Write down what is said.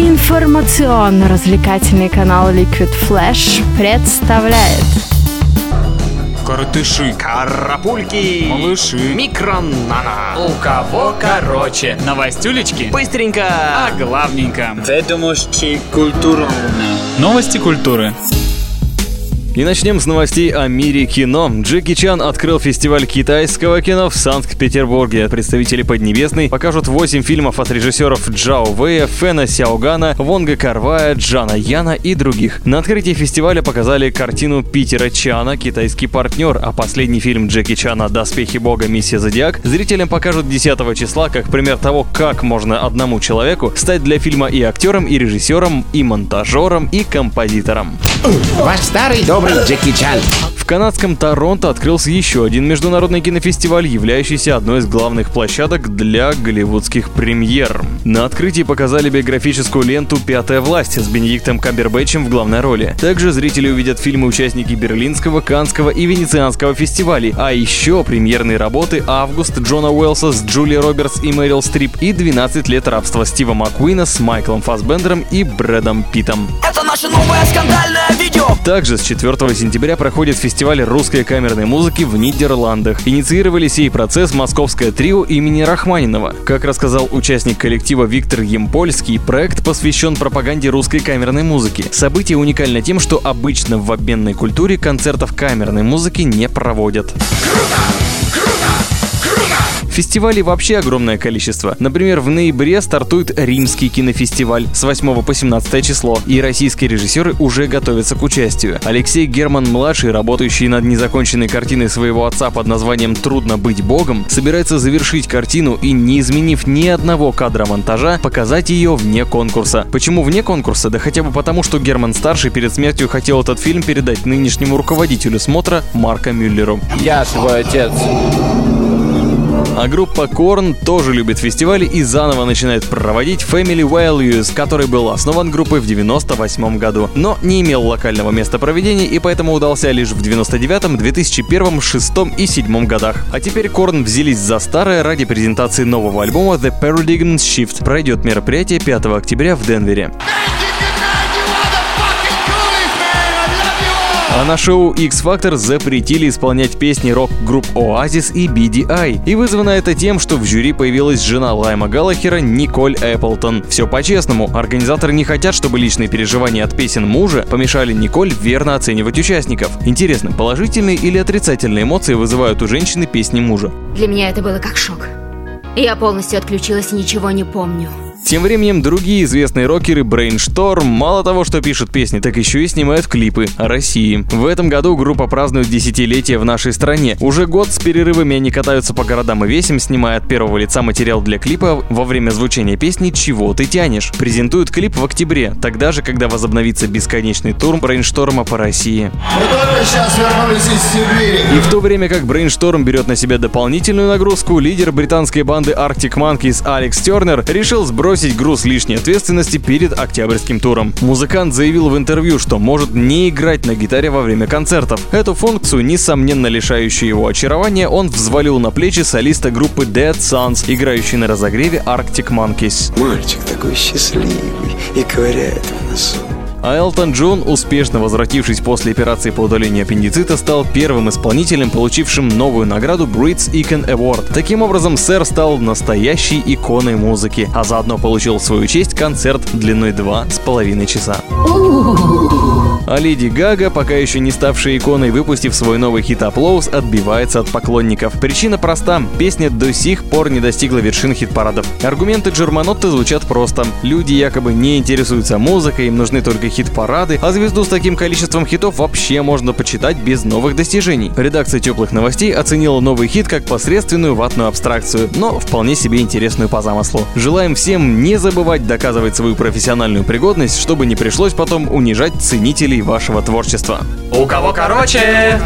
Информационно-развлекательный канал Liquid Flash представляет Коротыши, Карапульки, малыши, микронана. у кого короче. Новостюлечки Быстренько. а главненько. Ведомости культурно. Новости культуры. И начнем с новостей о мире кино. Джеки Чан открыл фестиваль китайского кино в Санкт-Петербурге. Представители Поднебесной покажут 8 фильмов от режиссеров Джао Вэя, Фэна Сяогана, Вонга Карвая, Джана Яна и других. На открытии фестиваля показали картину Питера Чана «Китайский партнер», а последний фильм Джеки Чана «Доспехи бога. Миссия Зодиак» зрителям покажут 10 числа как пример того, как можно одному человеку стать для фильма и актером, и режиссером, и монтажером, и композитором. Ваш старый добрый Джеки Чан. В канадском Торонто открылся еще один международный кинофестиваль, являющийся одной из главных площадок для голливудских премьер. На открытии показали биографическую ленту «Пятая власть» с Бенедиктом Камбербэтчем в главной роли. Также зрители увидят фильмы участники Берлинского, Канского и Венецианского фестивалей, а еще премьерные работы «Август» Джона Уэллса с Джулией Робертс и Мэрил Стрип и «12 лет рабства» Стива Маккуина с Майклом Фассбендером и Брэдом Питом. Это наше новое скандальное видео. Также с 4 сентября проходит фестиваль русской камерной музыки в Нидерландах. Инициировали сей процесс московское трио имени Рахманинова. Как рассказал участник коллектива Виктор Емпольский, проект посвящен пропаганде русской камерной музыки. Событие уникально тем, что обычно в обменной культуре концертов камерной музыки не проводят. Фестивалей вообще огромное количество. Например, в ноябре стартует Римский кинофестиваль с 8 по 17 число, и российские режиссеры уже готовятся к участию. Алексей Герман-младший, работающий над незаконченной картиной своего отца под названием «Трудно быть богом», собирается завершить картину и, не изменив ни одного кадра монтажа, показать ее вне конкурса. Почему вне конкурса? Да хотя бы потому, что Герман-старший перед смертью хотел этот фильм передать нынешнему руководителю смотра Марка Мюллеру. Я твой отец. А группа Korn тоже любит фестивали и заново начинает проводить Family Values, который был основан группой в 98 году, но не имел локального места проведения и поэтому удался лишь в 99, 2001, 6 и 7 годах. А теперь Korn взялись за старое ради презентации нового альбома The Paradigm Shift. Пройдет мероприятие 5 октября в Денвере. А на шоу X Factor запретили исполнять песни рок-групп Oasis и BDI. И вызвано это тем, что в жюри появилась жена Лайма Галлахера Николь Эпплтон. Все по-честному. Организаторы не хотят, чтобы личные переживания от песен мужа помешали Николь верно оценивать участников. Интересно, положительные или отрицательные эмоции вызывают у женщины песни мужа? Для меня это было как шок. Я полностью отключилась и ничего не помню. Тем временем другие известные рокеры Brainstorm мало того, что пишут песни, так еще и снимают клипы о России. В этом году группа празднует десятилетие в нашей стране. Уже год с перерывами они катаются по городам и весям, снимая от первого лица материал для клипа во время звучания песни «Чего ты тянешь?». Презентуют клип в октябре, тогда же, когда возобновится бесконечный тур Брейншторма по России. Мы только сейчас вернулись из Сибири. И в то время как Brainstorm берет на себя дополнительную нагрузку, лидер британской банды Arctic Monkeys Алекс Тернер решил сбросить груз лишней ответственности перед октябрьским туром. Музыкант заявил в интервью, что может не играть на гитаре во время концертов. Эту функцию, несомненно лишающую его очарования, он взвалил на плечи солиста группы Dead Sons, играющей на разогреве Arctic Monkeys. Мальчик такой счастливый и ковыряет в носу. А Элтон Джон, успешно возвратившись после операции по удалению аппендицита, стал первым исполнителем, получившим новую награду Brits Icon Award. Таким образом, сэр стал настоящей иконой музыки, а заодно получил в свою честь концерт длиной два с половиной часа. А Леди Гага, пока еще не ставшая иконой, выпустив свой новый хит «Applause», отбивается от поклонников. Причина проста. Песня до сих пор не достигла вершин хит-парадов. Аргументы Джерманотты звучат просто. Люди якобы не интересуются музыкой, им нужны только хит-парады, а звезду с таким количеством хитов вообще можно почитать без новых достижений. Редакция теплых новостей оценила новый хит как посредственную ватную абстракцию, но вполне себе интересную по замыслу. Желаем всем не забывать доказывать свою профессиональную пригодность, чтобы не пришлось потом унижать ценителей вашего творчества. У кого короче?